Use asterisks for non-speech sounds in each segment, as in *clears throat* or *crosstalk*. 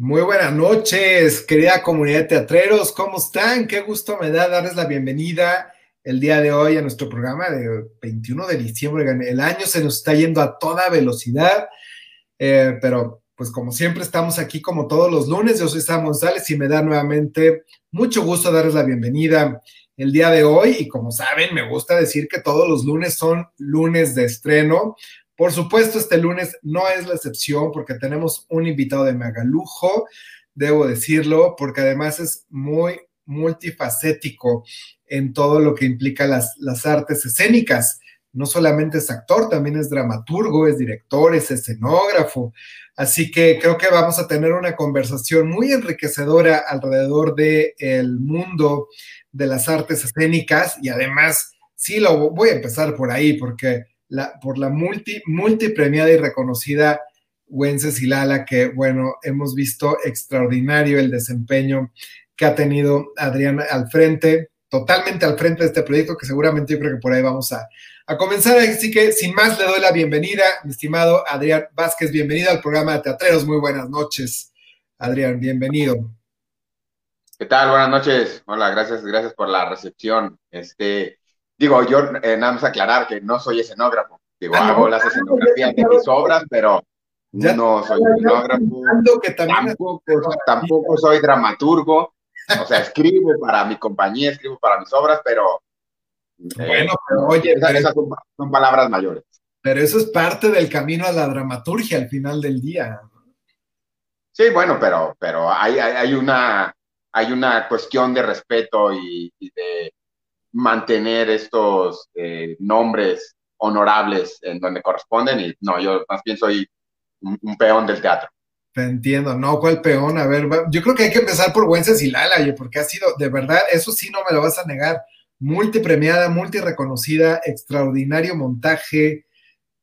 Muy buenas noches, querida comunidad de teatreros, ¿cómo están? Qué gusto me da darles la bienvenida el día de hoy a nuestro programa de 21 de diciembre. El año se nos está yendo a toda velocidad, eh, pero pues como siempre estamos aquí como todos los lunes. Yo soy Sam González y me da nuevamente mucho gusto darles la bienvenida el día de hoy. Y como saben, me gusta decir que todos los lunes son lunes de estreno. Por supuesto, este lunes no es la excepción porque tenemos un invitado de lujo, debo decirlo, porque además es muy multifacético en todo lo que implica las, las artes escénicas. No solamente es actor, también es dramaturgo, es director, es escenógrafo. Así que creo que vamos a tener una conversación muy enriquecedora alrededor del el mundo de las artes escénicas y además, sí, lo voy a empezar por ahí porque por la multi, multipremiada y reconocida Wencesilala, que bueno, hemos visto extraordinario el desempeño que ha tenido Adriana al frente, totalmente al frente de este proyecto, que seguramente yo creo que por ahí vamos a, a comenzar. Así que sin más le doy la bienvenida, mi estimado Adrián Vázquez, bienvenido al programa de Teatreros. Muy buenas noches, Adrián, bienvenido. ¿Qué tal? Buenas noches. Hola, gracias, gracias por la recepción. Este, Digo, yo eh, nada más aclarar que no soy escenógrafo. Digo, ah, hago las escenografías de mis obras, pero no soy escenógrafo. Que tampoco, tampoco soy dramaturgo. O sea, escribo para mi compañía, escribo para mis obras, pero. Eh, bueno, pero oye. Esas, son, palabras mayores. Pero eso es parte del camino a la dramaturgia al final del día. Sí, bueno, pero, pero hay, hay, una, hay una cuestión de respeto y de mantener estos eh, nombres honorables en donde corresponden y no, yo más bien soy un, peón del teatro. Te entiendo, no, ¿cuál peón? A ver, yo creo que hay que empezar por Wencesilala, porque ha sido, de verdad, eso sí no me lo vas a negar, multipremiada, multireconocida, extraordinario montaje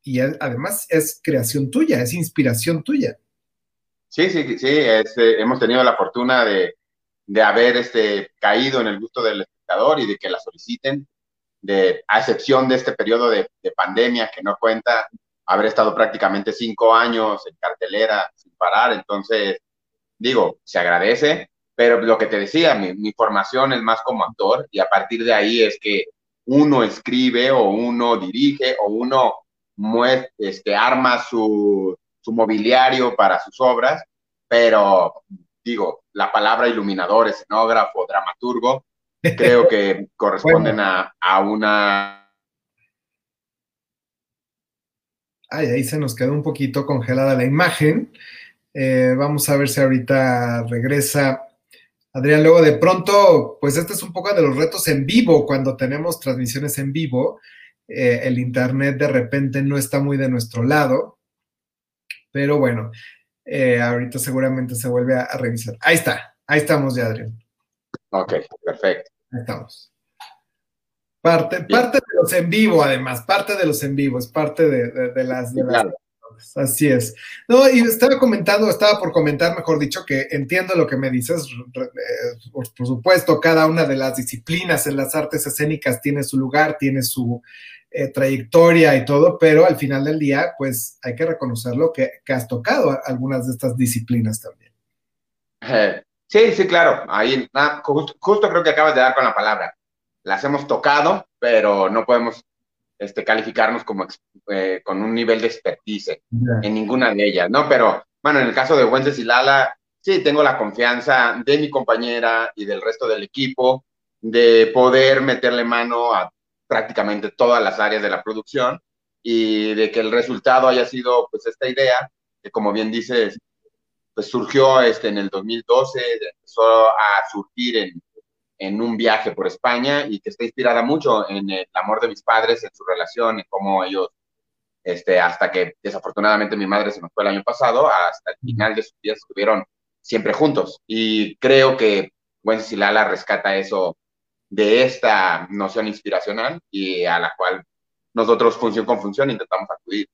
y además es creación tuya, es inspiración tuya. Sí, sí, sí, este, hemos tenido la fortuna de, de haber este, caído en el gusto del y de que la soliciten, de, a excepción de este periodo de, pandemia que no cuenta, haber estado prácticamente cinco años en cartelera sin parar, entonces, digo, se agradece, pero lo que te decía, mi, formación es más como actor y a partir de ahí es que uno escribe o uno dirige o uno este, arma su, su mobiliario para sus obras, pero digo, la palabra iluminador, escenógrafo, dramaturgo, creo *laughs* que corresponden a, una... Ay, ahí se nos quedó un poquito congelada la imagen. Eh, vamos a ver si ahorita regresa Adrián. Luego de pronto, pues este es un poco de los retos en vivo, cuando tenemos transmisiones en vivo. Eh, el Internet de repente no está muy de nuestro lado, pero bueno, eh, ahorita seguramente se vuelve a, revisar. Ahí está, ahí estamos ya, Adrián. Ok, perfecto estamos. Parte, parte de los en vivo, además, parte de los en vivos, parte de, las... Así es. No, y estaba comentando, estaba por comentar, mejor dicho, que entiendo lo que me dices. Eh, por, supuesto, cada una de las disciplinas en las artes escénicas tiene su lugar, tiene su eh, trayectoria y todo, pero al final del día, pues hay que reconocerlo que, que has tocado algunas de estas disciplinas también. Eh, Sí, sí, claro. Ahí, justo, creo que acabas de dar con la palabra. Las hemos tocado, pero no podemos este, calificarnos como eh, con un nivel de expertise en ninguna de ellas, ¿no? Pero, bueno, en el caso de Wences y Lala, sí, tengo la confianza de mi compañera y del resto del equipo de poder meterle mano a prácticamente todas las áreas de la producción y de que el resultado haya sido, pues, esta idea, que como bien dices, pues surgió este, en el 2012, empezó a surgir en, en, un viaje por España y que está inspirada mucho en el amor de mis padres, en su relación, en cómo ellos, este, hasta que desafortunadamente mi madre se nos fue el año pasado, hasta el final de sus días estuvieron siempre juntos. Y creo que Wencesilala rescata eso de esta noción inspiracional y a la cual nosotros, función con función, intentamos acudir.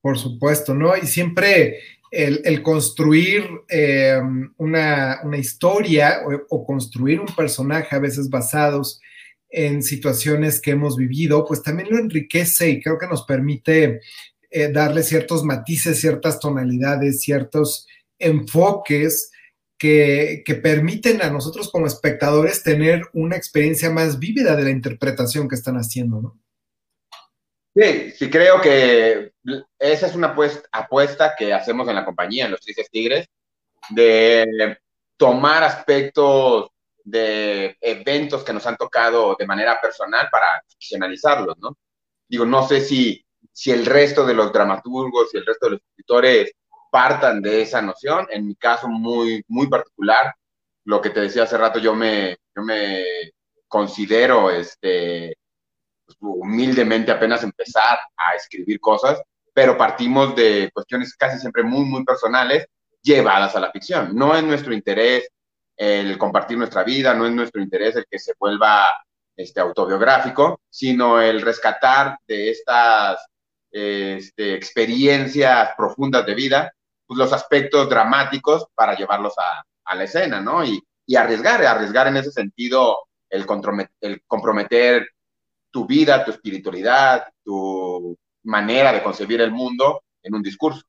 Por supuesto, ¿no? Y siempre el, construir eh, una, historia o, construir un personaje a veces basados en situaciones que hemos vivido, pues también lo enriquece y creo que nos permite eh, darle ciertos matices, ciertas tonalidades, ciertos enfoques que, que, permiten a nosotros como espectadores tener una experiencia más vívida de la interpretación que están haciendo, ¿no? Sí, sí creo que esa es una apuesta que hacemos en la compañía, en los Tristes Tigres, de tomar aspectos de eventos que nos han tocado de manera personal para ficcionalizarlos, ¿no? Digo, no sé si, si el resto de los dramaturgos y el resto de los escritores partan de esa noción. En mi caso muy, muy particular, lo que te decía hace rato, yo me, yo me considero este, pues, humildemente apenas empezar a escribir cosas, pero partimos de cuestiones casi siempre muy, muy personales llevadas a la ficción. No es nuestro interés el compartir nuestra vida, no es nuestro interés el que se vuelva este, autobiográfico, sino el rescatar de estas este, experiencias profundas de vida, pues los aspectos dramáticos para llevarlos a, a la escena, ¿no? Y, y, arriesgar, arriesgar en ese sentido el, el comprometer tu vida, tu espiritualidad, tu manera de concebir el mundo en un discurso.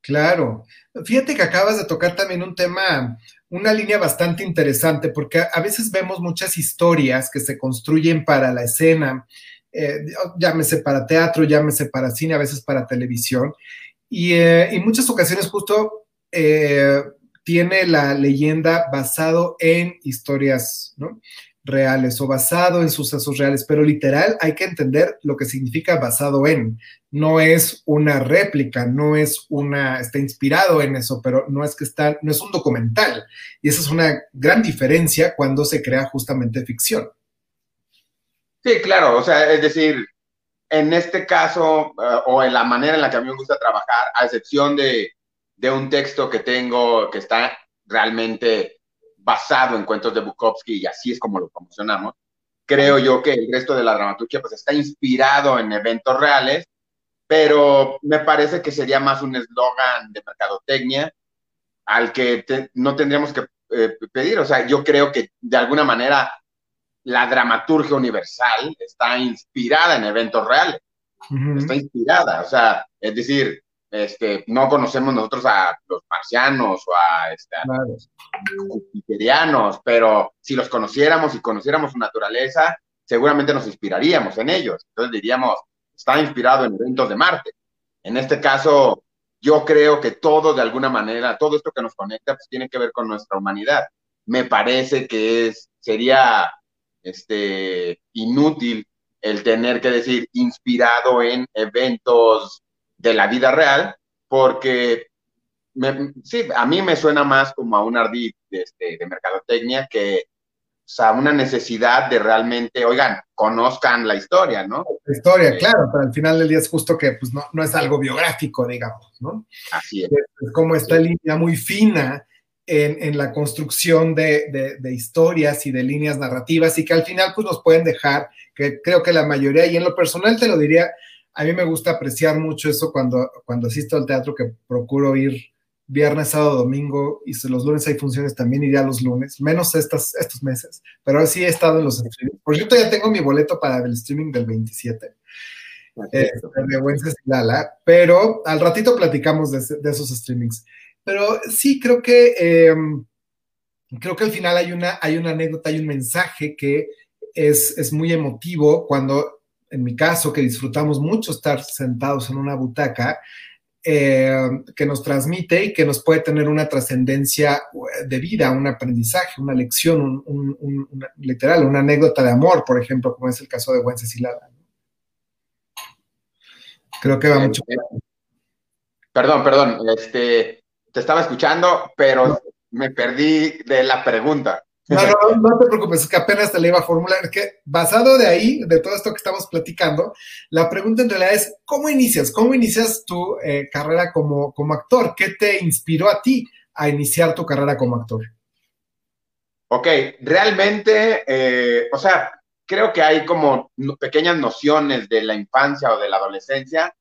Claro. Fíjate que acabas de tocar también un tema, una línea bastante interesante, porque a veces vemos muchas historias que se construyen para la escena, eh, llámese para teatro, llámese para cine, a veces para televisión, y en eh, muchas ocasiones justo eh, tiene la leyenda basado en historias, ¿no? Reales o basado en sucesos reales, pero literal hay que entender lo que significa basado en. No es una réplica, no es una, está inspirado en eso, pero no es que está, no es un documental. Y esa es una gran diferencia cuando se crea justamente ficción. Sí, claro, o sea, es decir, en este caso, eh, o en la manera en la que a mí me gusta trabajar, a excepción de, de un texto que tengo que está realmente basado en cuentos de Bukowski y así es como lo promocionamos. Creo yo que el resto de la dramaturgia pues está inspirado en eventos reales, pero me parece que sería más un eslogan de mercadotecnia al que no tendríamos que eh, pedir. O sea, yo creo que de alguna manera la dramaturgia universal está inspirada en eventos reales. Está inspirada, o sea, es decir, este, no conocemos nosotros a los marcianos o a, este, los jupiterianos, pero si los conociéramos y conociéramos su naturaleza, seguramente nos inspiraríamos en ellos. Entonces diríamos, está inspirado en eventos de Marte. En este caso, yo creo que todo de alguna manera, todo esto que nos conecta, pues tiene que ver con nuestra humanidad. Me parece que es, sería este, inútil el tener que decir inspirado en eventos de la vida real, porque sí, a mí me suena más como a un ardid de, este, de mercadotecnia que o sea, una necesidad de realmente, oigan, conozcan la historia, ¿no? La historia, eh, claro, pero al final del día es justo que pues, no, no es algo biográfico, digamos, ¿no? Así es. Es, como esta línea muy fina en, en la construcción de, de, de, historias y de líneas narrativas y que al final pues nos pueden dejar, que creo que la mayoría, y en lo personal te lo diría, a mí me gusta apreciar mucho eso cuando, cuando asisto al teatro, que procuro ir viernes, sábado, domingo, y si los lunes hay funciones, también iría los lunes, menos estas, estos meses, pero sí he estado en los streaming. Por cierto, ya tengo mi boleto para el streaming del 27. Eh, de Lala, pero al ratito platicamos de, de, esos streamings. Pero sí, creo que, eh, creo que al final hay una, hay una anécdota, hay un mensaje que es, es muy emotivo cuando en mi caso, que disfrutamos mucho estar sentados en una butaca, eh, que nos transmite y que nos puede tener una trascendencia eh, de vida, un aprendizaje, una lección, un, literal, una anécdota de amor, por ejemplo, como es el caso de Wencesilada. Creo que va mucho. Perdón, perdón, este, te estaba escuchando, pero me perdí de la pregunta. No, no, no te preocupes, es que apenas te la iba a formular. Que basado de ahí, de todo esto que estamos platicando, la pregunta en realidad es: ¿cómo inicias? ¿Cómo inicias tu eh, carrera como, como actor? ¿Qué te inspiró a ti a iniciar tu carrera como actor? Ok, realmente, eh, o sea, creo que hay como pequeñas nociones de la infancia o de la adolescencia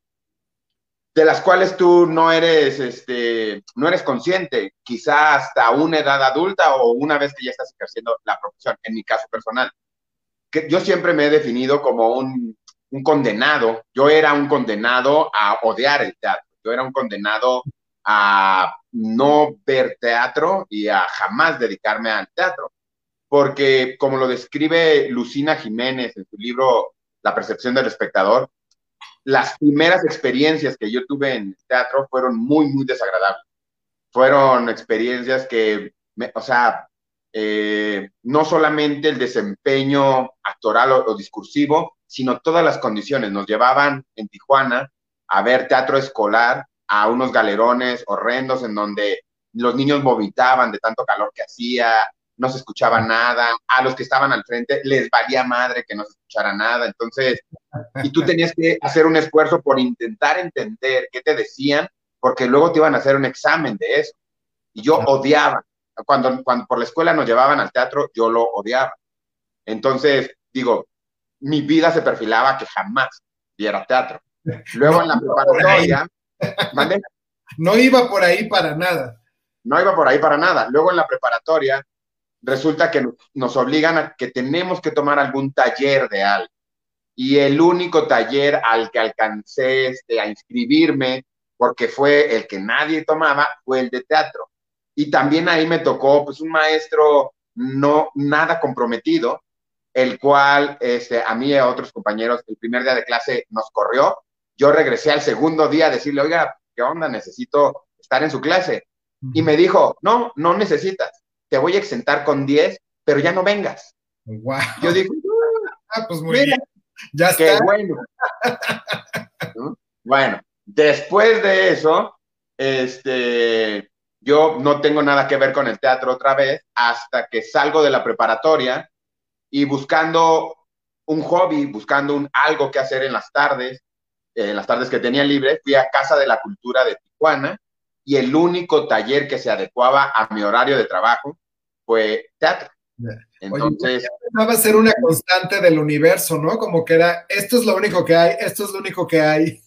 de las cuales tú no eres, este, no eres consciente, quizá hasta una edad adulta o una vez que ya estás ejerciendo la profesión, en mi caso personal. Que yo siempre me he definido como un, un condenado, yo era un condenado a odiar el teatro, yo era un condenado a no ver teatro y a jamás dedicarme al teatro. Porque como lo describe Lucina Jiménez en su libro La percepción del espectador, las primeras experiencias que yo tuve en teatro fueron muy, muy desagradables. Fueron experiencias que, o sea, eh, no solamente el desempeño actoral o, discursivo, sino todas las condiciones. Nos llevaban en Tijuana a ver teatro escolar a unos galerones horrendos en donde los niños vomitaban de tanto calor que hacía, no se escuchaba nada, a los que estaban al frente les valía madre que no se escuchara nada, entonces, y tú tenías que hacer un esfuerzo por intentar entender qué te decían, porque luego te iban a hacer un examen de eso. Y yo odiaba, cuando, cuando por la escuela nos llevaban al teatro, yo lo odiaba. Entonces, digo, mi vida se perfilaba que jamás viera teatro. Luego en la preparatoria, *laughs* no iba por ahí para nada. No iba por ahí para nada. Luego en la preparatoria, resulta que nos obligan a que tenemos que tomar algún taller de algo. Y el único taller al que alcancé este, a inscribirme, porque fue el que nadie tomaba, fue el de teatro. Y también ahí me tocó pues un maestro no nada comprometido, el cual este, a mí y a otros compañeros el primer día de clase nos corrió. Yo regresé al segundo día a decirle, oiga, ¿qué onda? Necesito estar en su clase. Y me dijo, no, no necesitas te voy a exentar con 10, pero ya no vengas. Wow. Yo digo, ah, pues muy bien. Ya está. Qué bueno. Bueno, después de eso, este, yo no tengo nada que ver con el teatro otra vez hasta que salgo de la preparatoria y buscando un hobby, buscando un, algo que hacer en las tardes, en las tardes que tenía libre, fui a Casa de la Cultura de Tijuana y el único taller que se adecuaba a mi horario de trabajo fue teatro. Entonces. va a ser una constante del universo, ¿no? Como que era, esto es lo único que hay, esto es lo único que hay.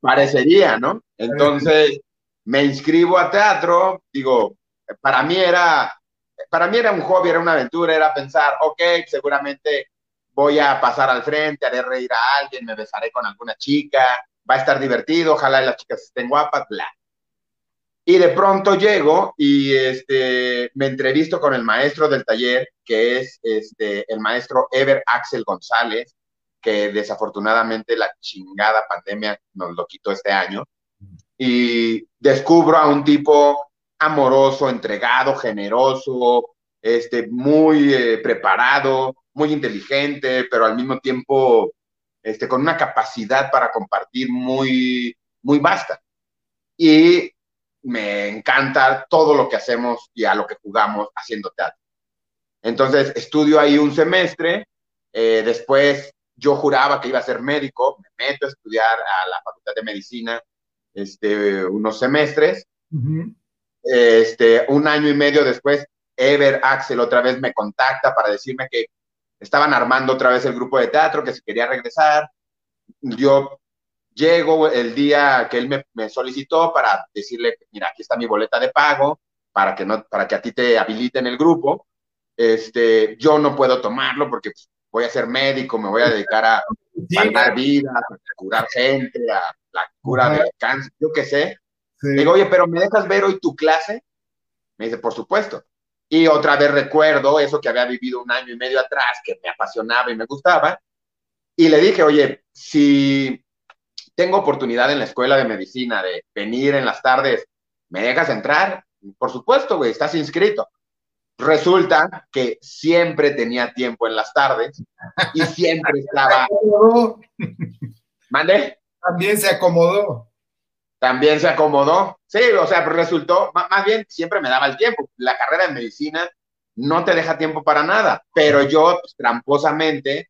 Parecería, ¿no? Entonces, me inscribo a teatro, digo, para mí era, para mí era un hobby, era una aventura, era pensar, ok, seguramente voy a pasar al frente, haré reír a alguien, me besaré con alguna chica, va a estar divertido, ojalá las chicas estén guapas, bla. Y de pronto llego y este, me entrevisto con el maestro del taller, que es este, el maestro Ever Axel González, que desafortunadamente la chingada pandemia nos lo quitó este año. Y descubro a un tipo amoroso, entregado, generoso, este, muy eh, preparado, muy inteligente, pero al mismo tiempo este, con una capacidad para compartir muy, muy vasta. Y me encanta todo lo que hacemos y a lo que jugamos haciendo teatro. Entonces, estudio ahí un semestre, eh, después yo juraba que iba a ser médico, me meto a estudiar a la Facultad de Medicina este, unos semestres. este, un año y medio después, Ever Axel otra vez me contacta para decirme que estaban armando otra vez el grupo de teatro, que se quería regresar. Yo Llego el día que él me, solicitó para decirle, mira, aquí está mi boleta de pago para que, no, para que a ti te habiliten el grupo. Este, yo no puedo tomarlo porque pues, voy a ser médico, me voy a dedicar a salvar vidas, a curar gente, a la cura del cáncer, yo qué sé. Digo, oye, pero ¿me dejas ver hoy tu clase? Me dice, por supuesto. Y otra vez recuerdo eso que había vivido un año y medio atrás, que me apasionaba y me gustaba. Y le dije, oye, si tengo oportunidad en la escuela de medicina de venir en las tardes, ¿me dejas entrar? Por supuesto, güey, estás inscrito. Resulta que siempre tenía tiempo en las tardes y siempre *laughs* estaba. ¿Mande? También se acomodó. También se acomodó. Sí, o sea, resultó, más bien, siempre me daba el tiempo. La carrera de medicina no te deja tiempo para nada, pero yo pues, tramposamente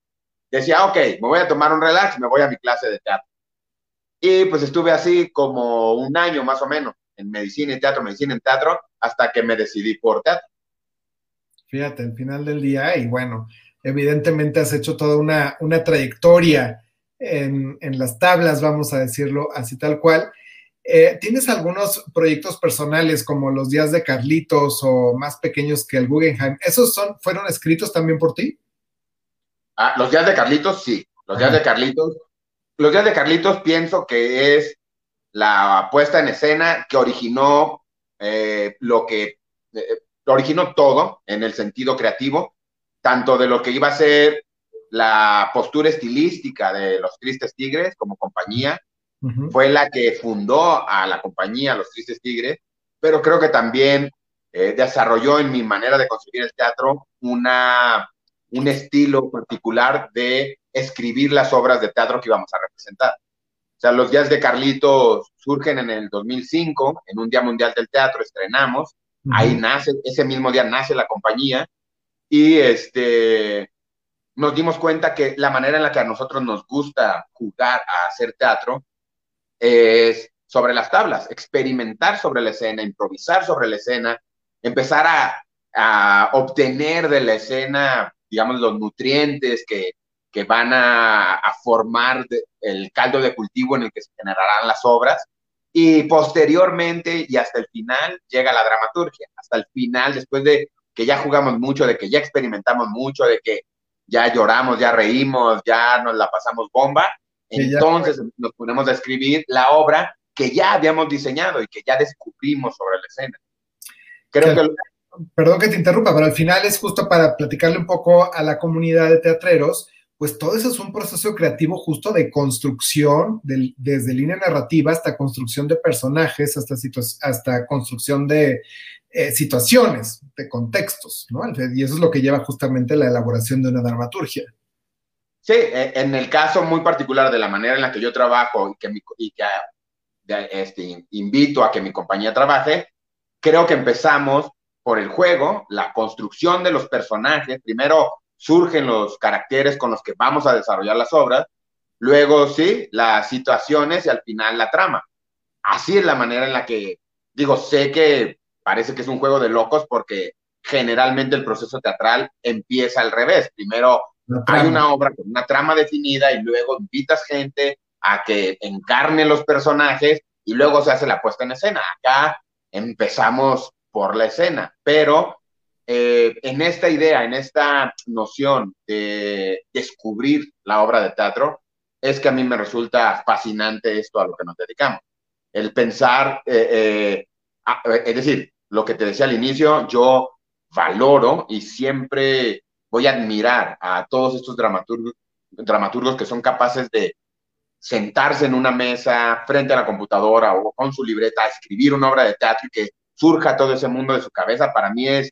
decía, ok, me voy a tomar un relax, me voy a mi clase de teatro. Y pues estuve así como un año más o menos en medicina y teatro, medicina y teatro, hasta que me decidí por teatro. Fíjate, al final del día, y bueno, evidentemente has hecho toda una, una trayectoria en, en, las tablas, vamos a decirlo así tal cual. Eh, ¿Tienes algunos proyectos personales como los días de Carlitos o más pequeños que el Guggenheim? ¿Esos son, fueron escritos también por ti? Ah, los días de Carlitos, sí. Los días de Carlitos los días de Carlitos pienso que es la puesta en escena que originó eh, lo que eh, originó todo en el sentido creativo, tanto de lo que iba a ser la postura estilística de los Tristes Tigres como compañía, fue la que fundó a la compañía Los Tristes Tigres, pero creo que también eh, desarrolló en mi manera de construir el teatro una, un estilo particular de escribir las obras de teatro que íbamos a representar. O sea, los días de Carlitos surgen en el 2005, en un Día Mundial del Teatro, estrenamos, ahí nace, ese mismo día nace la compañía, y este, nos dimos cuenta que la manera en la que a nosotros nos gusta jugar a hacer teatro es sobre las tablas, experimentar sobre la escena, improvisar sobre la escena, empezar a, obtener de la escena, digamos, los nutrientes que, van a, formar el caldo de cultivo en el que se generarán las obras. Y posteriormente y hasta el final llega la dramaturgia, hasta el final, después de que ya jugamos mucho, de que ya experimentamos mucho, de que ya lloramos, ya reímos, ya nos la pasamos bomba, entonces nos ponemos a escribir la obra que ya habíamos diseñado y que ya descubrimos sobre la escena. Creo que... Perdón que te interrumpa, pero al final es justo para platicarle un poco a la comunidad de teatreros, pues todo eso es un proceso creativo justo de construcción, desde línea narrativa hasta construcción de personajes, hasta, hasta construcción de, eh, situaciones, de contextos, ¿no? Y eso es lo que lleva justamente la elaboración de una dramaturgia. Sí, e, en el caso muy particular de la manera en la que yo trabajo y que, y que este, invito a que mi compañía trabaje, creo que empezamos por el juego, la construcción de los personajes. Primero surgen los caracteres con los que vamos a desarrollar las obras, luego sí, las situaciones y al final la trama. Así es la manera en la que, digo, sé que parece que es un juego de locos porque generalmente el proceso teatral empieza al revés. Primero hay una obra con una trama definida y luego invitas gente a que encarne los personajes y luego se hace la puesta en escena. Acá empezamos por la escena, pero eh, en esta idea, en esta noción de descubrir la obra de teatro, es que a mí me resulta fascinante esto a lo que nos dedicamos. El pensar eh, eh, es decir, lo que te decía al inicio, yo valoro y siempre voy a admirar a todos estos dramaturgos, dramaturgos que son capaces de sentarse en una mesa frente a la computadora o con su libreta a escribir una obra de teatro y que surja todo ese mundo de su cabeza, para mí es,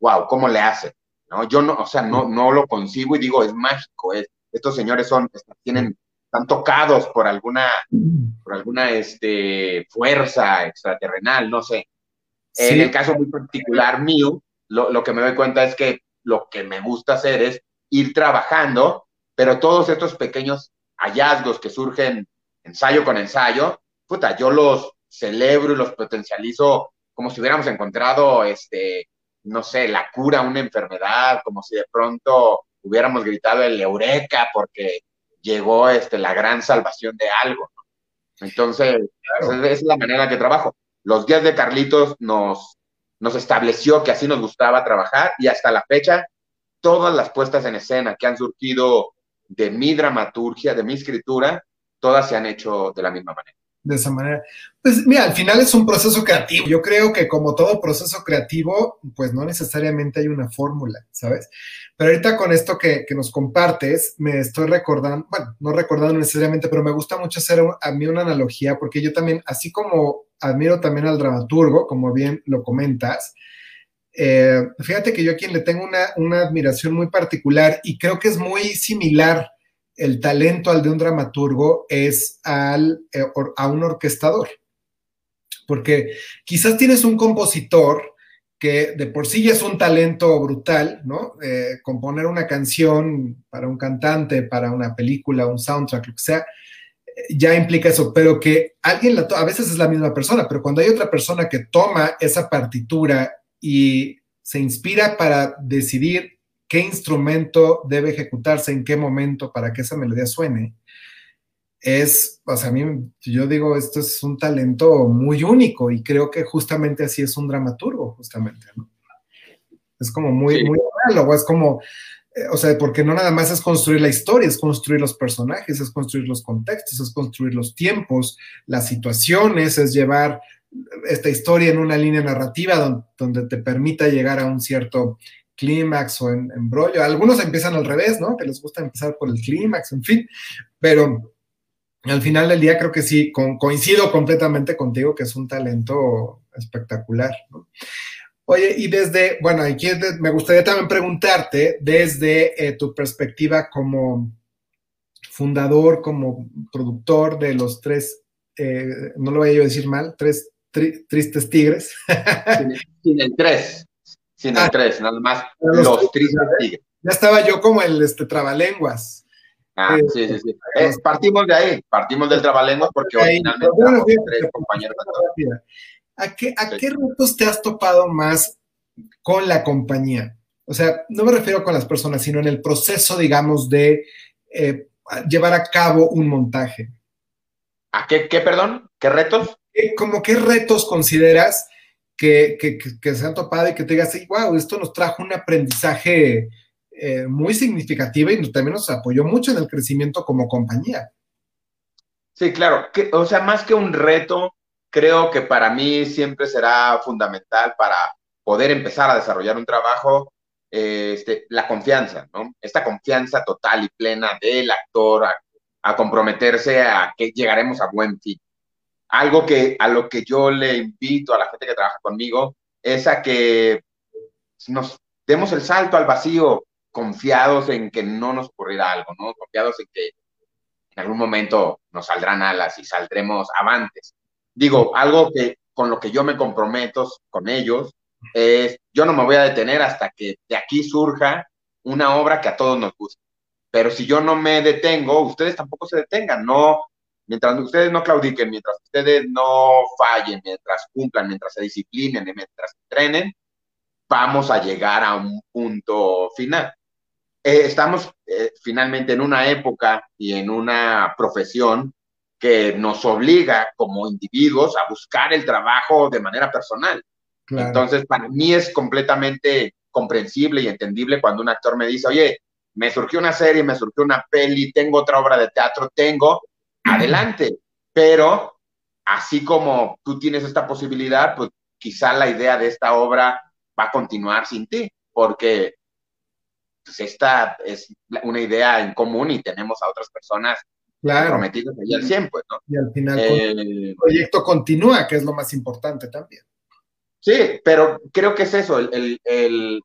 wow, ¿cómo le hace? ¿No? Yo no, o sea, no, no lo consigo y digo, es mágico, es, estos señores son, tienen están tocados por alguna, por alguna este, fuerza extraterrenal, no sé. En el caso muy particular mío, lo, lo, que me doy cuenta es que lo que me gusta hacer es ir trabajando, pero todos estos pequeños hallazgos que surgen ensayo con ensayo, puta, yo los celebro y los potencializo como si hubiéramos encontrado, este, no sé, la cura a una enfermedad, como si de pronto hubiéramos gritado el eureka porque llegó este, la gran salvación de algo. Entonces, esa es la manera que trabajo. Los días de Carlitos nos, nos estableció que así nos gustaba trabajar y hasta la fecha, todas las puestas en escena que han surgido de mi dramaturgia, de mi escritura, todas se han hecho de la misma manera de esa manera. Pues mira, al final es un proceso creativo. Yo creo que como todo proceso creativo, pues no necesariamente hay una fórmula, ¿sabes? Pero ahorita con esto que, nos compartes, me estoy recordando, bueno, no recordando necesariamente, pero me gusta mucho hacer a mí una analogía, porque yo también, así como admiro también al dramaturgo, como bien lo comentas, eh, fíjate que yo a quien le tengo una, una admiración muy particular y creo que es muy similar el talento al de un dramaturgo es al, eh, a un orquestador. Porque quizás tienes un compositor que de por sí ya es un talento brutal, ¿no? Eh, componer una canción para un cantante, para una película, un soundtrack, lo que sea, eh, ya implica eso, pero que alguien la a veces es la misma persona, pero cuando hay otra persona que toma esa partitura y se inspira para decidir qué instrumento debe ejecutarse en qué momento para que esa melodía suene, es, o sea, a mí, yo digo, esto es un talento muy único y creo que justamente así es un dramaturgo, justamente, ¿no? Es como muy, muy análogo, es como, eh, o sea, porque no nada más es construir la historia, es construir los personajes, es construir los contextos, es construir los tiempos, las situaciones, es llevar esta historia en una línea narrativa donde, te permita llegar a un cierto clímax o en, embrollo. Algunos empiezan al revés, ¿no? Que les gusta empezar por el clímax, en fin, pero al final del día creo que sí, coincido completamente contigo que es un talento espectacular, ¿no? Oye, y desde, bueno, aquí me gustaría también preguntarte, desde eh, tu perspectiva como fundador, como productor de los tres, eh, no lo voy a decir mal, tres tristes tigres. sin, el tres, sin el ah. tres, nada más los, tristes tigres. Ya estaba yo como el este, trabalenguas. Ah, sí, sí, sí. partimos de ahí, partimos del trabalenguas porque originalmente bueno, tres compañeros. ¿A qué, ¿A qué retos te has topado más con la compañía? O sea, no me refiero con las personas, sino en el proceso, digamos, de eh, llevar a cabo un montaje. ¿A qué, qué perdón? ¿Qué retos? ¿Cómo qué retos consideras que, han topado y que te digas, wow, esto nos trajo un aprendizaje eh, muy significativo y también nos apoyó mucho en el crecimiento como compañía? Sí, claro. o sea, más que un reto, creo que para mí siempre será fundamental para poder empezar a desarrollar un trabajo, eh, este, la confianza, ¿no? Esta confianza total y plena del actor a, comprometerse a que llegaremos a buen fin. Algo que a lo que yo le invito a la gente que trabaja conmigo es a que nos demos el salto al vacío confiados en que no nos ocurrirá algo, ¿no? Confiados en que en algún momento nos saldrán alas y saldremos avantes digo, algo que con lo que yo me comprometo con ellos es, yo no me voy a detener hasta que de aquí surja una obra que a todos nos guste. Pero si yo no me detengo, ustedes tampoco se detengan, no, mientras ustedes no claudiquen, mientras ustedes no fallen, mientras cumplan, mientras se disciplinen, mientras entrenen, vamos a llegar a un punto final. Eh, estamos eh, finalmente en una época y en una profesión que nos obliga como individuos a buscar el trabajo de manera personal. Entonces, para mí es completamente comprensible y entendible cuando un actor me dice, oye, me surgió una serie, me surgió una peli, tengo otra obra de teatro, tengo, adelante. Pero así como tú tienes esta posibilidad, pues quizá la idea de esta obra va a continuar sin ti, porque pues, esta es una idea en común y tenemos a otras personas claro. ahí al 100, pues, ¿no? Y al final el eh, proyecto continúa, que es lo más importante también. Sí, pero creo que es eso, el,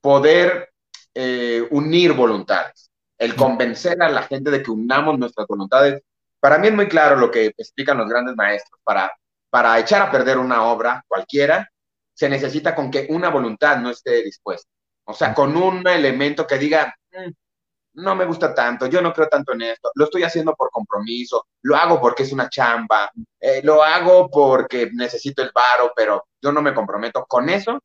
poder eh, unir voluntades, el convencer a la gente de que unamos nuestras voluntades. Para mí es muy claro lo que explican los grandes maestros. Para, para echar a perder una obra cualquiera, se necesita con que una voluntad no esté dispuesta. O sea, con un elemento que diga, mm, no me gusta tanto, yo no creo tanto en esto, lo estoy haciendo por compromiso, lo hago porque es una chamba, eh, lo hago porque necesito el varo, pero yo no me comprometo con eso,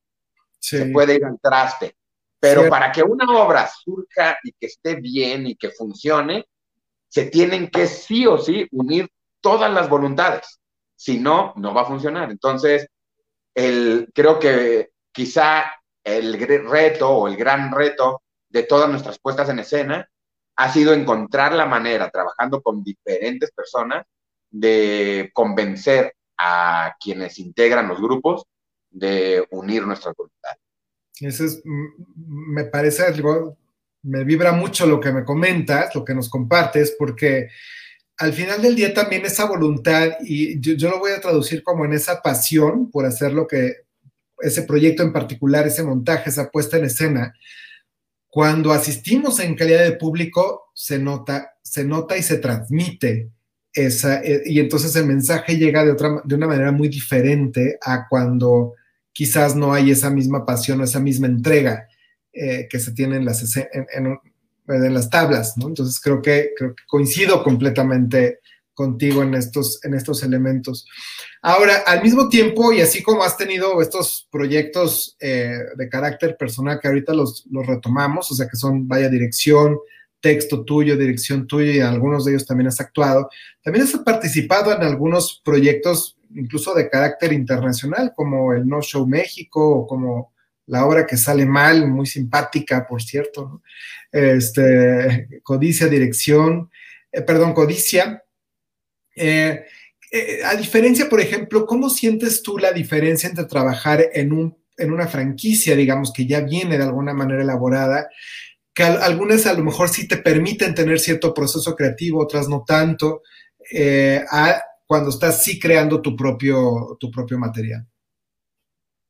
se puede ir al traste. Pero para que una obra surja y que esté bien y que funcione, se tienen que sí o sí unir todas las voluntades. Si no, no va a funcionar. Entonces, el, creo que quizá el reto o el gran reto de todas nuestras puestas en escena ha sido encontrar la manera, trabajando con diferentes personas, de convencer a quienes integran los grupos de unir nuestras voluntades. Eso es, me parece me vibra mucho lo que me comentas, lo que nos compartes, porque al final del día también esa voluntad, y yo, lo voy a traducir como en esa pasión por hacer lo que, ese proyecto en particular, ese montaje, esa puesta en escena, cuando asistimos en calidad de público, se nota, se nota y se transmite esa, eh, y entonces el mensaje llega de, otra, de una manera muy diferente a cuando quizás no hay esa misma pasión o esa misma entrega eh, que se tiene en las, tablas, ¿no? Entonces creo que, creo que coincido completamente contigo en estos, en estos elementos. Ahora, al mismo tiempo, y así como has tenido estos proyectos eh, de carácter personal que ahorita los, los, retomamos, o sea, que son, vaya, dirección, texto tuyo, dirección tuya, y algunos de ellos también has actuado, también has participado en algunos proyectos incluso de carácter internacional, como el No Show México o como la obra que sale mal, muy simpática, por cierto, este, Codicia, dirección, eh, perdón, Codicia. Eh, eh, a diferencia, por ejemplo, ¿cómo sientes tú la diferencia entre trabajar en, un, en una franquicia, digamos, que ya viene de alguna manera elaborada, que algunas a lo mejor sí te permiten tener cierto proceso creativo, otras no tanto, cuando estás sí creando tu propio, tu propio material?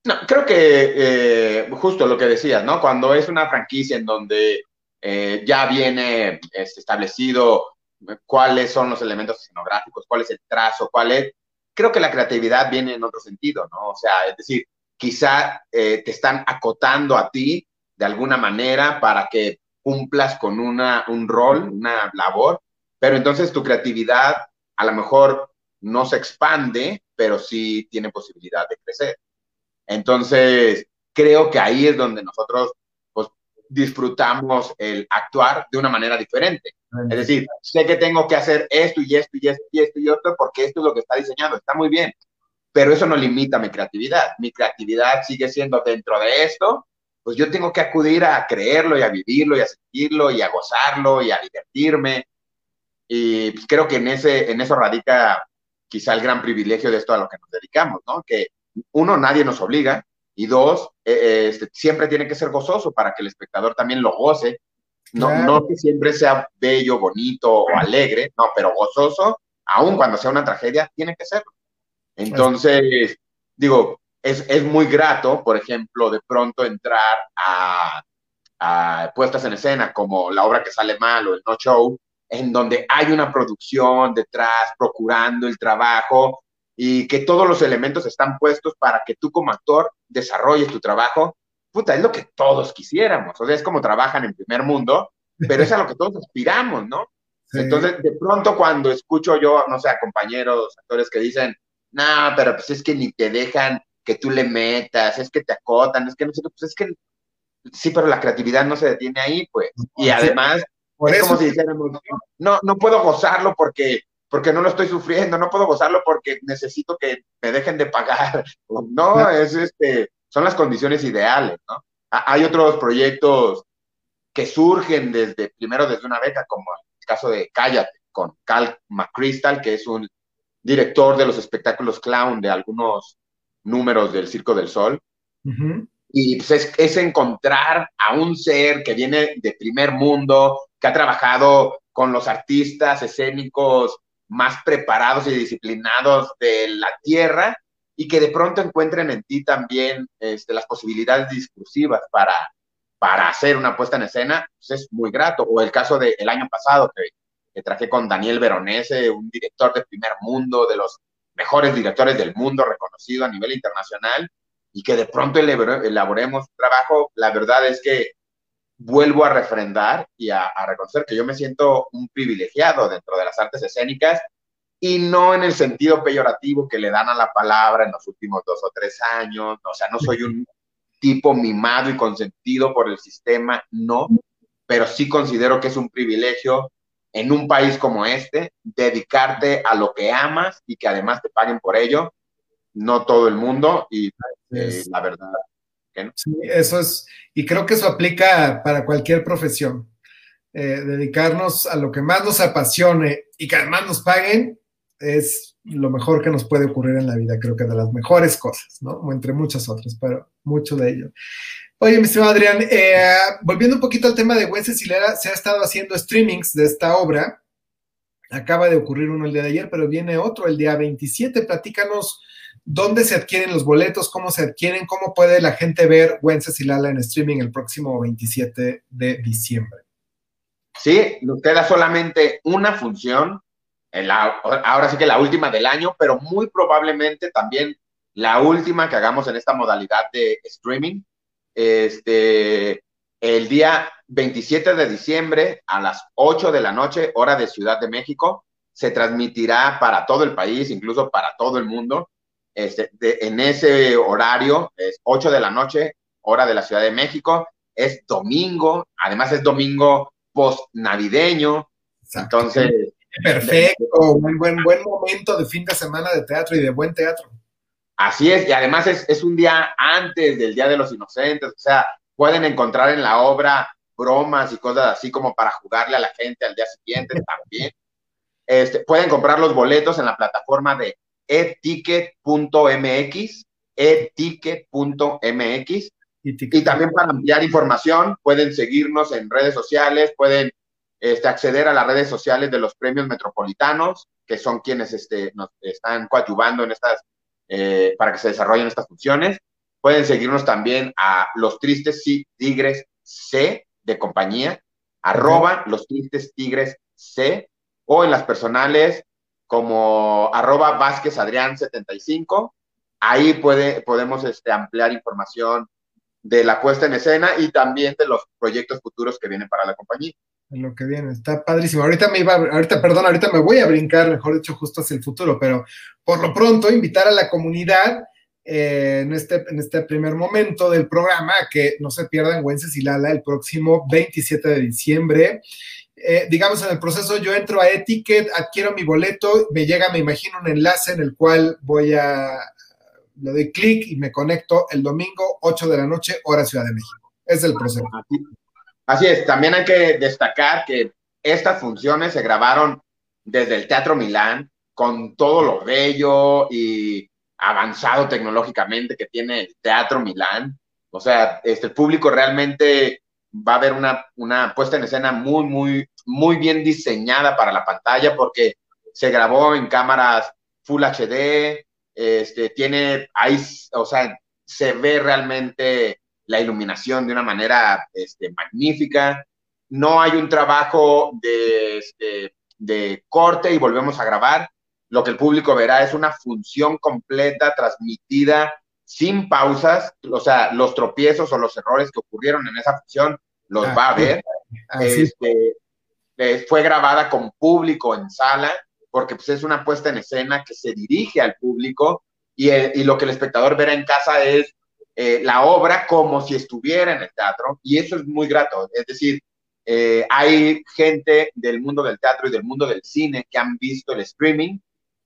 No, creo que eh, justo lo que decías, ¿no? Cuando es una franquicia en donde eh, ya viene establecido cuáles son los elementos escenográficos, cuál es el trazo, cuál es, creo que la creatividad viene en otro sentido, ¿no? O sea, es decir, quizá eh, te están acotando a ti de alguna manera para que cumplas con una, un rol, una labor, pero entonces tu creatividad a lo mejor no se expande, pero sí tiene posibilidad de crecer. Entonces, creo que ahí es donde nosotros pues, disfrutamos el actuar de una manera diferente. Es decir, sé que tengo que hacer esto y esto y esto y esto y esto porque esto es lo que está diseñado, está muy bien, pero eso no limita mi creatividad. Mi creatividad sigue siendo dentro de esto, pues yo tengo que acudir a creerlo y a vivirlo y a sentirlo y a gozarlo y a divertirme. Y pues, creo que en, ese, en eso radica quizá el gran privilegio de esto a lo que nos dedicamos, ¿no? Que uno, nadie nos obliga, y dos, eh, eh, este, siempre tiene que ser gozoso para que el espectador también lo goce. No, no que siempre sea bello, bonito o alegre, no, pero gozoso, aun cuando sea una tragedia, tiene que serlo. Entonces, digo, es, es, muy grato, por ejemplo, de pronto entrar a, a, puestas en escena como la obra que sale mal o el no show, en donde hay una producción detrás procurando el trabajo y que todos los elementos están puestos para que tú como actor desarrolles tu trabajo, puta, es lo que todos quisiéramos. O sea, es como trabajan en primer mundo, pero es a lo que todos aspiramos, ¿no? *laughs* Entonces, de pronto cuando escucho yo, no sé, a compañeros, actores que dicen, no, pero pues es que ni te dejan que tú le metas, es que te acotan, es que no sé, pues es que sí, pero la creatividad no se detiene ahí, pues. Y además, es como si dijéramos, no, no puedo gozarlo porque porque no lo estoy sufriendo, no puedo gozarlo porque necesito que me dejen de pagar. No, es este, son las condiciones ideales, ¿no? Hay otros proyectos que surgen desde, primero desde una beca, como el caso de Cállate, con Cal McChrystal, que es un director de los espectáculos clown de algunos números del Circo del Sol. Y pues es, es, encontrar a un ser que viene de primer mundo, que ha trabajado con los artistas escénicos más preparados y disciplinados de la tierra y que de pronto encuentren en ti también este, las posibilidades discursivas para, para hacer una puesta en escena, pues es muy grato. O el caso del año pasado que, que traje con Daniel Veronese, un director de primer mundo, de los mejores directores del mundo, reconocido a nivel internacional, y que de pronto elaboremos un trabajo, la verdad es que vuelvo a refrendar y a, reconocer que yo me siento un privilegiado dentro de las artes escénicas y no en el sentido peyorativo que le dan a la palabra en los últimos dos o tres años, o sea, no soy un tipo mimado y consentido por el sistema, no, pero sí considero que es un privilegio en un país como este dedicarte a lo que amas y que además te paguen por ello, no todo el mundo y eh, la verdad Sí, eso es, y creo que eso aplica para cualquier profesión. Eh, dedicarnos a lo que más nos apasione y que además nos paguen es lo mejor que nos puede ocurrir en la vida, creo que de las mejores cosas, ¿no? Entre muchas otras, pero mucho de ello. Oye, mi estimado Adrián, eh, volviendo un poquito al tema de Gwen Cecilera, se ha estado haciendo streamings de esta obra. Acaba de ocurrir uno el día de ayer, pero viene otro el día 27. Platícanos ¿Dónde se adquieren los boletos? ¿Cómo se adquieren? ¿Cómo puede la gente ver y Lala en streaming el próximo 27 de diciembre? Sí, queda solamente una función, ahora sí que la última del año, pero muy probablemente también la última que hagamos en esta modalidad de streaming. Este, el día 27 de diciembre a las 8 de la noche, hora de Ciudad de México, se transmitirá para todo el país, incluso para todo el mundo, este, en ese horario, es 8 de la noche, hora de la Ciudad de México, es domingo, además es domingo post-navideño, entonces... Perfecto, muy buen, buen momento de fin de semana de teatro y de buen teatro. Así es, y además es, es un día antes del Día de los Inocentes, o sea, pueden encontrar en la obra bromas y cosas así como para jugarle a la gente al día siguiente también. Este, pueden comprar los boletos en la plataforma de eticket.mx, eticket.mx. Y también para ampliar información, pueden seguirnos en redes sociales, pueden este, acceder a las redes sociales de los premios metropolitanos, que son quienes este, nos están coadyuvando en estas, eh, para que se desarrollen estas funciones. Pueden seguirnos también a Los Tristes Tigres C de compañía, arroba Los Tristes Tigres C, o en las personales como arroba Vázquez Adrián 75. Ahí puede, podemos este, ampliar información de la puesta en escena y también de los proyectos futuros que vienen para la compañía. Lo que viene, está padrísimo. Ahorita me iba, ahorita, perdón, ahorita me voy a brincar, mejor dicho, justo hacia el futuro, pero por lo pronto invitar a la comunidad eh, en, este, en este primer momento del programa, que no se pierdan Wences y Lala el próximo 27 de diciembre. Eh, digamos, en el proceso yo entro a Etiquet, adquiero mi boleto, me llega, me imagino, un enlace en el cual voy a, le doy clic y me conecto el domingo 8 de la noche, hora Ciudad de México. Es el proceso. Así es, también hay que destacar que estas funciones se grabaron desde el Teatro Milán, con todo lo bello y avanzado tecnológicamente que tiene el Teatro Milán. O sea, este, el público realmente va a ver una, una puesta en escena muy, muy, muy bien diseñada para la pantalla porque se grabó en cámaras Full HD, este, tiene ahí, o sea, se ve realmente la iluminación de una manera este, magnífica. No hay un trabajo de, este, de corte y volvemos a grabar lo que el público verá es una función completa, transmitida, sin pausas, o sea, los tropiezos o los errores que ocurrieron en esa función los va a ver. Este, eh, fue grabada con público en sala, porque pues, es una puesta en escena que se dirige al público y, y lo que el espectador verá en casa es eh, la obra como si estuviera en el teatro, y eso es muy grato. Es decir, eh, hay gente del mundo del teatro y del mundo del cine que han visto el streaming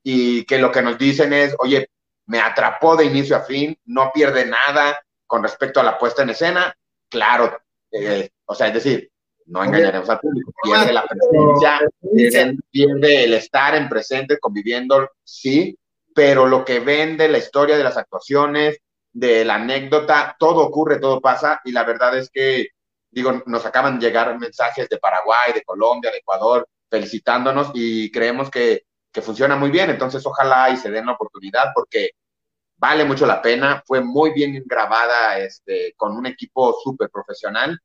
y que lo que nos dicen es, oye, me atrapó de inicio a fin, no pierde nada con respecto a la puesta en escena, claro, eh, o sea, es decir, no engañaremos al público, pierde la presencia, pierde, el estar en presente, conviviendo, sí, pero lo que vende la historia de las actuaciones, de la anécdota, todo ocurre, todo pasa, y la verdad es que, digo, nos acaban de llegar mensajes de Paraguay, de Colombia, de Ecuador, felicitándonos, y creemos que que funciona muy bien, entonces ojalá y se den la oportunidad porque vale mucho la pena, fue muy bien grabada este, con un equipo súper profesional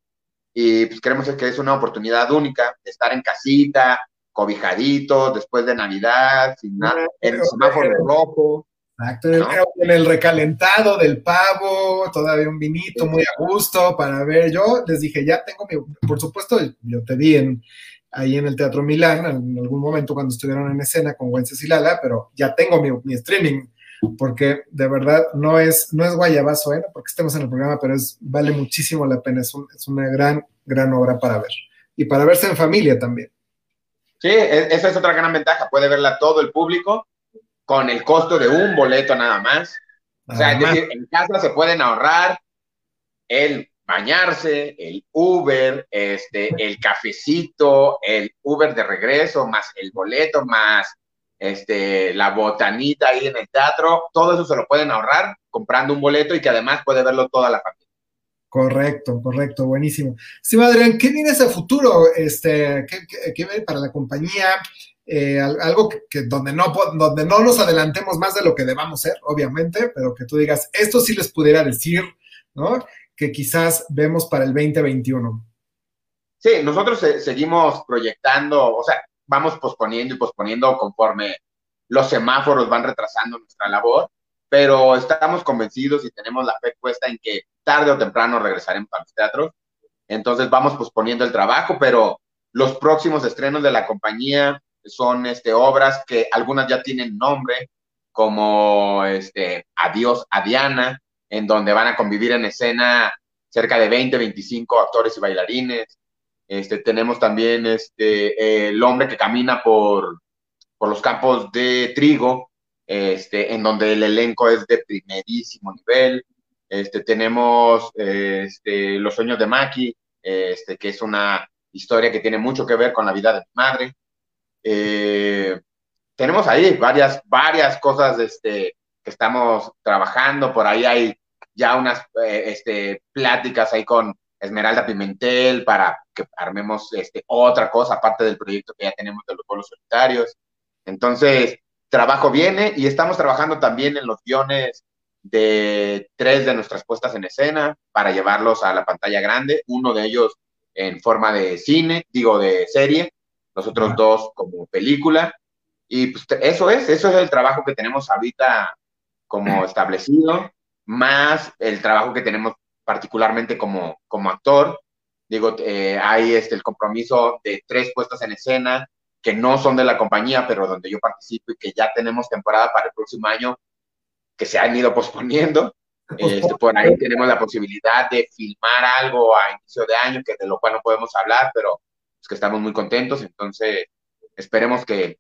y pues creemos que es una oportunidad única de estar en casita, cobijaditos, después de Navidad, sin nada, en el semáforo rojo. Exacto, en el recalentado del pavo, todavía un vinito muy a gusto para ver. Yo les dije, ya tengo mi, por supuesto, yo te vi en, ahí en el Teatro Milán, en algún momento cuando estuvieron en escena con Wences y Lala, pero ya tengo mi, streaming, porque de verdad no es, no es guayabazo, ¿eh? porque estemos en el programa, pero es, vale muchísimo la pena, es, es una gran, gran obra para ver. Y para verse en familia también. Sí, e, esa es otra gran ventaja, puede verla todo el público con el costo de un boleto nada más. O sea, es decir, en casa se pueden ahorrar el bañarse, el Uber, este, el cafecito, el Uber de regreso, más el boleto, más este, la botanita ahí en el teatro, todo eso se lo pueden ahorrar comprando un boleto y que además puede verlo toda la familia. Correcto, correcto, buenísimo. Sí, Adrián, ¿qué viene ese futuro? Este, ¿qué, viene para la compañía? Eh, algo que, donde, no, donde no nos adelantemos más de lo que debamos ser, obviamente, pero que tú digas, esto sí les pudiera decir, ¿no? que quizás vemos para el 2021? Sí, nosotros seguimos proyectando, o sea, vamos posponiendo y posponiendo conforme los semáforos van retrasando nuestra labor, pero estamos convencidos y tenemos la fe puesta en que tarde o temprano regresaremos a los teatros. Entonces vamos posponiendo el trabajo, pero los próximos estrenos de la compañía son este, obras que algunas ya tienen nombre, como este, Adiós a Diana, en donde van a convivir en escena cerca de 20, 25 actores y bailarines. Este, tenemos también este, El hombre que camina por, los campos de trigo, este, en donde el elenco es de primerísimo nivel. Tenemos Los sueños de Maki, que es una historia que tiene mucho que ver con la vida de mi madre. Eh, tenemos ahí varias, varias cosas que estamos trabajando. Por ahí hay ya unas eh, pláticas ahí con Esmeralda Pimentel para que armemos este, otra cosa aparte del proyecto que ya tenemos de los pueblos solitarios. Entonces, trabajo viene y estamos trabajando también en los guiones de tres de nuestras puestas en escena para llevarlos a la pantalla grande, uno de ellos en forma de cine, digo de serie, los otros dos como película. Y pues eso es, eso es el trabajo que tenemos ahorita como *clears throat* establecido, más el trabajo que tenemos particularmente como, como actor. Digo, eh, hay este, el compromiso de tres puestas en escena que no son de la compañía, pero donde yo participo y que ya tenemos temporada para el próximo año, que se han ido posponiendo. Este, por ahí tenemos la posibilidad de filmar algo a inicio de año, que de lo cual no podemos hablar, pero es que estamos muy contentos. Entonces, esperemos que,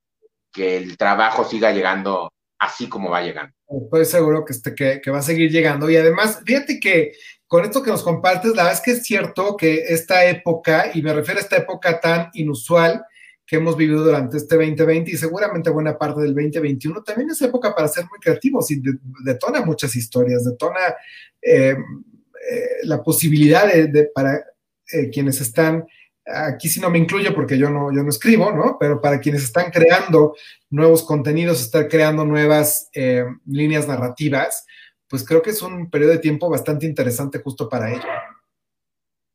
que el trabajo siga llegando así como va llegando. Estoy seguro que, este, que, que, va a seguir llegando. Y además, fíjate que con esto que nos compartes, la verdad es que es cierto que esta época, y me refiero a esta época tan inusual que hemos vivido durante este 2020 y seguramente buena parte del 2021, también es época para ser muy creativos y detona muchas historias, detona eh, eh, la posibilidad de, para eh, quienes están aquí si no me incluyo porque yo no, yo no escribo, ¿no? Pero para quienes están creando nuevos contenidos, están creando nuevas líneas narrativas, pues creo que es un periodo de tiempo bastante interesante justo para ello.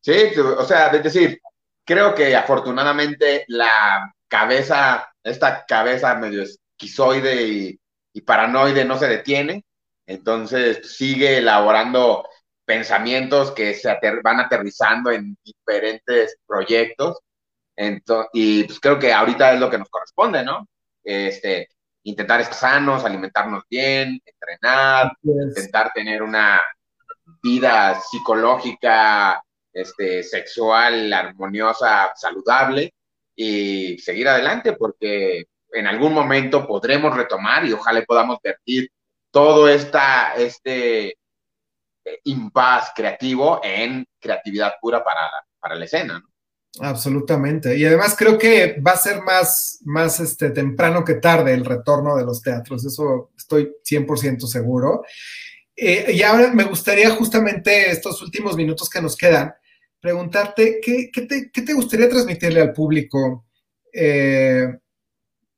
Sí, o sea, es decir, creo que afortunadamente la cabeza, esta cabeza medio esquizoide y, y paranoide no se detiene, entonces sigue elaborando pensamientos que se van aterrizando en diferentes proyectos. Entonces, y pues creo que ahorita es lo que nos corresponde, ¿no? Este, intentar estar sanos, alimentarnos bien, entrenar, intentar tener una vida psicológica, este, sexual, armoniosa, saludable y seguir adelante porque en algún momento podremos retomar y ojalá podamos vertir todo esta, este eh, impas creativo en creatividad pura para la, para la escena. ¿no? Absolutamente. Y además creo que va a ser más, más este, temprano que tarde el retorno de los teatros. Eso estoy 100% seguro. Eh, y ahora me gustaría justamente estos últimos minutos que nos quedan, preguntarte qué, te, gustaría transmitirle al público eh,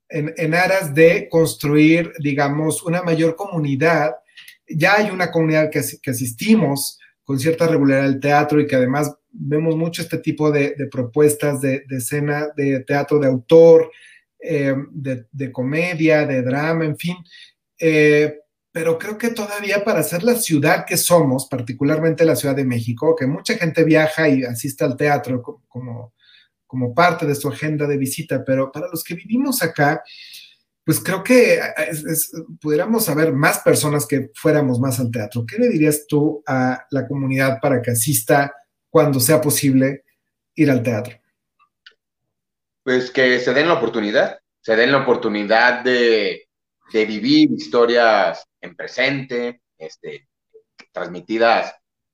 en, aras de construir, digamos, una mayor comunidad. Ya hay una comunidad que, que asistimos con cierta regularidad al teatro y que además vemos mucho este tipo de, propuestas de, escena, de teatro de autor, eh, de, comedia, de drama, en fin. Eh, pero creo que todavía para ser la ciudad que somos, particularmente la Ciudad de México, que mucha gente viaja y asiste al teatro como, como parte de su agenda de visita, pero para los que vivimos acá, pues creo que pudiéramos haber más personas que fuéramos más al teatro. ¿Qué le dirías tú a la comunidad para que asista cuando sea posible ir al teatro? Pues que se den la oportunidad, se den la oportunidad de, vivir historias en presente, este, transmitidas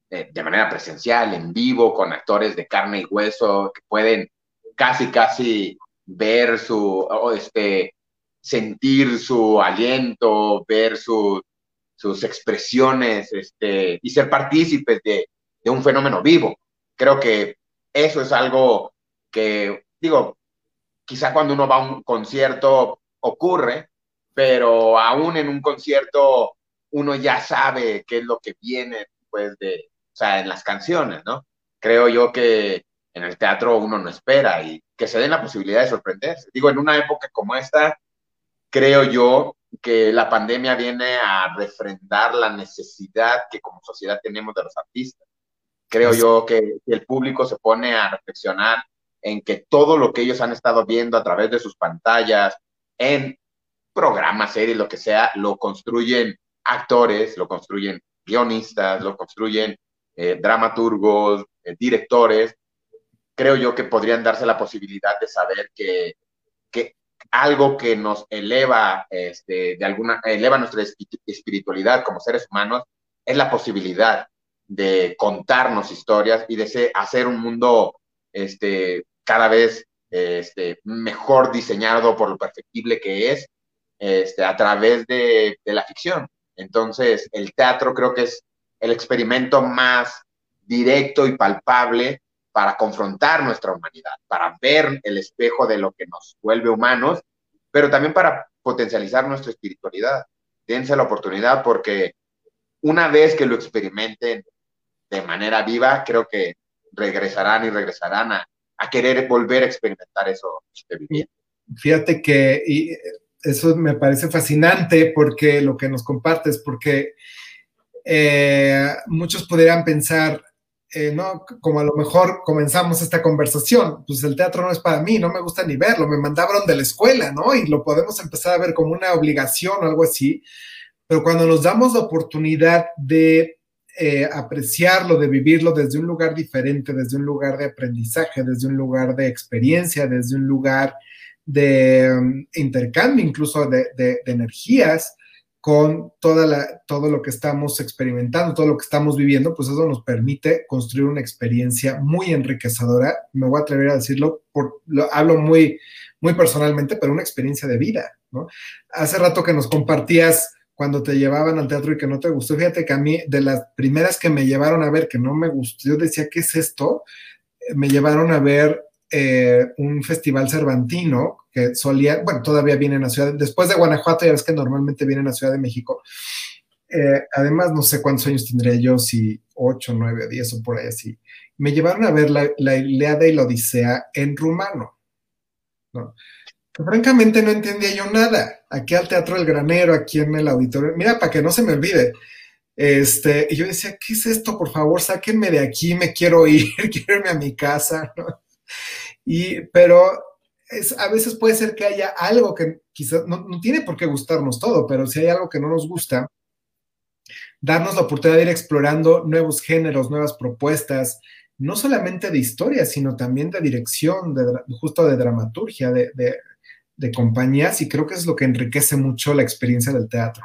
de, de, manera presencial, en vivo, con actores de carne y hueso que pueden casi, casi ver su, este, sentir su aliento, ver sus expresiones, este, y ser partícipes de, de un fenómeno vivo. Creo que eso es algo que, digo, quizá cuando uno va a un concierto ocurre, pero aún en un concierto uno ya sabe qué es lo que viene después de, o sea, en las canciones, ¿no? Creo yo que en el teatro uno no espera y que se den la posibilidad de sorprenderse. Digo, en una época como esta, creo yo que la pandemia viene a refrendar la necesidad que como sociedad tenemos de los artistas. Creo yo que el público se pone a reflexionar en que todo lo que ellos han estado viendo a través de sus pantallas, en programas, series, lo que sea, lo construyen actores, lo construyen guionistas, lo construyen eh, dramaturgos, eh, directores. Creo yo que podrían darse la posibilidad de saber que, que algo que nos eleva, este, de alguna, eleva nuestra espiritualidad como seres humanos, es la posibilidad de contarnos historias y de hacer un mundo este, cada vez este, mejor diseñado por lo perfectible que es este, a través de, de la ficción. Entonces, el teatro creo que es el experimento más directo y palpable para confrontar nuestra humanidad, para ver el espejo de lo que nos vuelve humanos, pero también para potencializar nuestra espiritualidad. Dense la oportunidad porque una vez que lo experimenten de manera viva, creo que regresarán y regresarán a, querer volver a experimentar eso Fíjate que eso me parece fascinante porque lo que nos compartes, porque eh, muchos podrían pensar, eh, ¿no? Como a lo mejor comenzamos esta conversación, pues el teatro no es para mí, no me gusta ni verlo, me mandaron de la escuela, ¿no? Y lo podemos empezar a ver como una obligación o algo así, pero cuando nos damos la oportunidad de eh, apreciarlo, de vivirlo desde un lugar diferente, desde un lugar de aprendizaje, desde un lugar de experiencia, desde un lugar de um, intercambio incluso de, energías, con toda todo lo que estamos experimentando, todo lo que estamos viviendo, pues eso nos permite construir una experiencia muy enriquecedora. Me voy a atrever a decirlo, por, lo hablo muy, muy personalmente, pero una experiencia de vida. Hace rato que nos compartías cuando te llevaban al teatro y que no te gustó, fíjate que a mí, de las primeras que me llevaron a ver que no me gustó, yo decía, ¿qué es esto? Me llevaron a ver eh, un festival cervantino que solía, bueno, todavía viene en la ciudad, después de Guanajuato, ya ves que normalmente viene en la Ciudad de México. Eh, además, no sé cuántos años tendría yo, si 8, 9, 10 o por ahí así. Me llevaron a ver la, la Ilíada y la Odisea en rumano. ¿no? Francamente no entendía yo nada. Aquí al Teatro del Granero, aquí en el auditorio, mira, para que no se me olvide. Este, y yo decía, ¿qué es esto? Por favor, sáquenme de aquí, me quiero ir, *laughs* quiero irme a mi casa, ¿no? Y, pero es, a veces puede ser que haya algo que quizás no, tiene por qué gustarnos todo, pero si hay algo que no nos gusta, darnos la oportunidad de ir explorando nuevos géneros, nuevas propuestas, no solamente de historia, sino también de dirección, de, justo de dramaturgia, de, de, compañías, y creo que es lo que enriquece mucho la experiencia del teatro.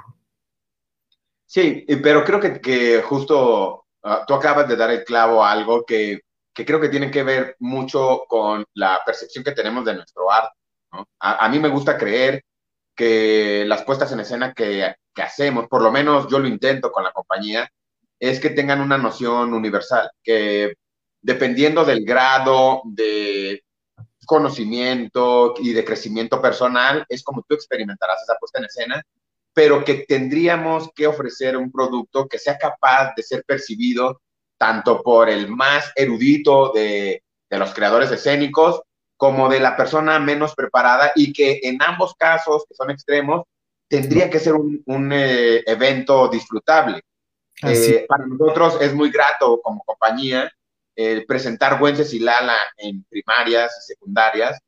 Sí, pero creo que, justo ah, tú acabas de dar el clavo a algo que que creo que tiene que ver mucho con la percepción que tenemos de nuestro arte. A, mí me gusta creer que las puestas en escena que, que, hacemos, por lo menos yo lo intento con la compañía, es que tengan una noción universal, que dependiendo del grado de conocimiento y de crecimiento personal, es como tú experimentarás esa puesta en escena, pero que tendríamos que ofrecer un producto que sea capaz de ser percibido tanto por el más erudito de, los creadores escénicos como de la persona menos preparada y que en ambos casos, que son extremos, tendría que ser un, eh, evento disfrutable. Eh, para nosotros es muy grato como compañía presentar Güences y Lala en primarias y secundarias,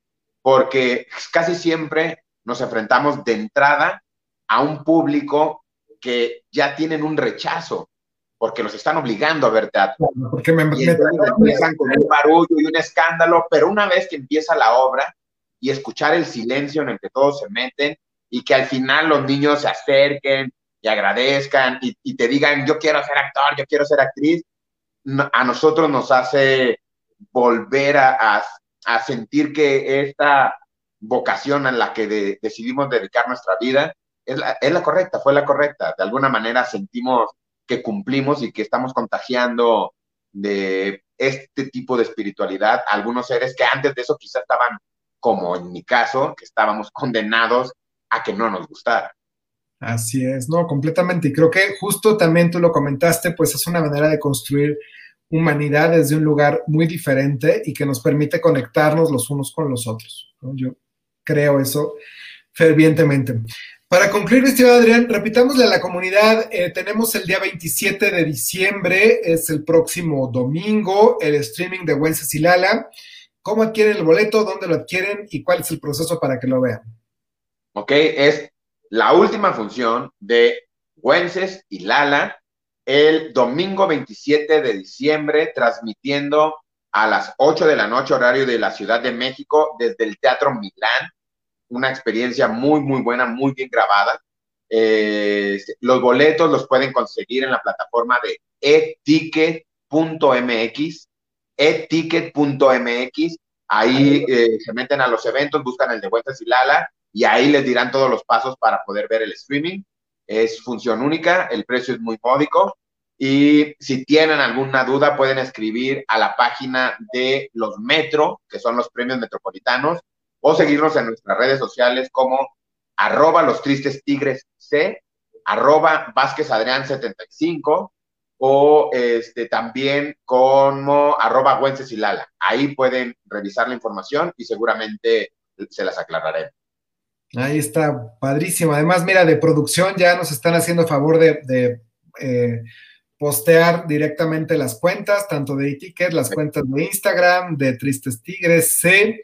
porque casi siempre nos enfrentamos de entrada a un público que ya tienen un rechazo porque los están obligando a ver teatro. Porque me, y empiezan con un barullo y un escándalo, pero una vez que empieza la obra y escuchar el silencio en el que todos se meten y que al final los niños se acerquen y agradezcan y, te digan, yo quiero ser actor, yo quiero ser actriz, a nosotros nos hace volver a, a, sentir que esta vocación a la que decidimos dedicar nuestra vida es la, es la correcta, fue la correcta. De alguna manera sentimos que cumplimos y que estamos contagiando de este tipo de espiritualidad a algunos seres que antes de eso quizás estaban, como en mi caso, que estábamos condenados a que no nos gustara. Así es, no, completamente. Y creo que justo también tú lo comentaste, pues es una manera de construir humanidad desde un lugar muy diferente y que nos permite conectarnos los unos con los otros. Yo creo eso fervientemente. Para concluir, estimado Adrián, repitámosle a la comunidad, eh, tenemos el día 27 de diciembre, es el próximo domingo, el streaming de Wences y Lala. ¿Cómo adquieren el boleto? ¿Dónde lo adquieren? ¿Y cuál es el proceso para que lo vean? Ok, es la última función de Wences y Lala el domingo 27 de diciembre, transmitiendo a las 8 de la noche, horario de la Ciudad de México, desde el Teatro Milán una experiencia muy, muy buena, muy bien grabada. Eh, los boletos los pueden conseguir en la plataforma de eticket.mx, eticket.mx. Ahí eh, se meten a los eventos, buscan el de Vueltas y Lala y ahí les dirán todos los pasos para poder ver el streaming. Es función única, el precio es muy módico y si tienen alguna duda pueden escribir a la página de los Metro, que son los premios metropolitanos, o seguirnos en nuestras redes sociales como arroba los tristes tigres C, arroba Vázquez Adrián 75 o este, también como arroba. Ahí pueden revisar la información y seguramente se las aclararé. Ahí está, padrísimo. Además, mira, de producción ya nos están haciendo favor de, eh, postear directamente las cuentas, tanto de Etiquet, las cuentas de Instagram, de Tristes Tigres, C,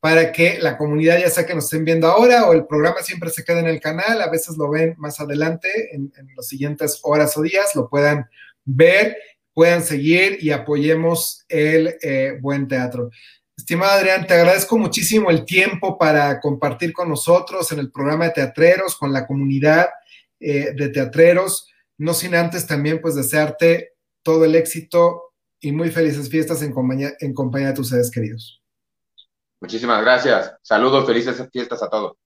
para que la comunidad ya sea que nos estén viendo ahora o el programa siempre se queda en el canal, a veces lo ven más adelante en, las siguientes horas o días, lo puedan ver, puedan seguir y apoyemos el eh, buen teatro. Estimado Adrián, te agradezco muchísimo el tiempo para compartir con nosotros en el programa de teatreros, con la comunidad eh, de teatreros, no sin antes también pues desearte todo el éxito y muy felices fiestas en compañía, en compañía de tus seres queridos. Muchísimas gracias. Saludos, felices fiestas a todos.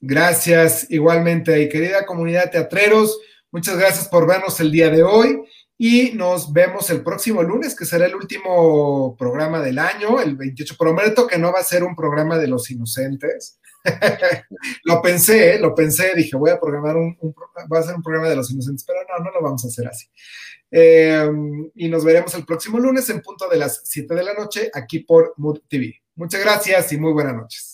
Gracias, igualmente. Y querida comunidad de teatreros, muchas gracias por vernos el día de hoy y nos vemos el próximo lunes, que será el último programa del año, el 28. Prometo que no va a ser un programa de los inocentes. *laughs* lo pensé, lo pensé, dije, voy a programar un, va a ser un programa de los inocentes, pero no, no lo vamos a hacer así. Eh, y nos veremos el próximo lunes en punto de las 7 de la noche aquí por Mood TV. Muchas gracias y muy buenas noches.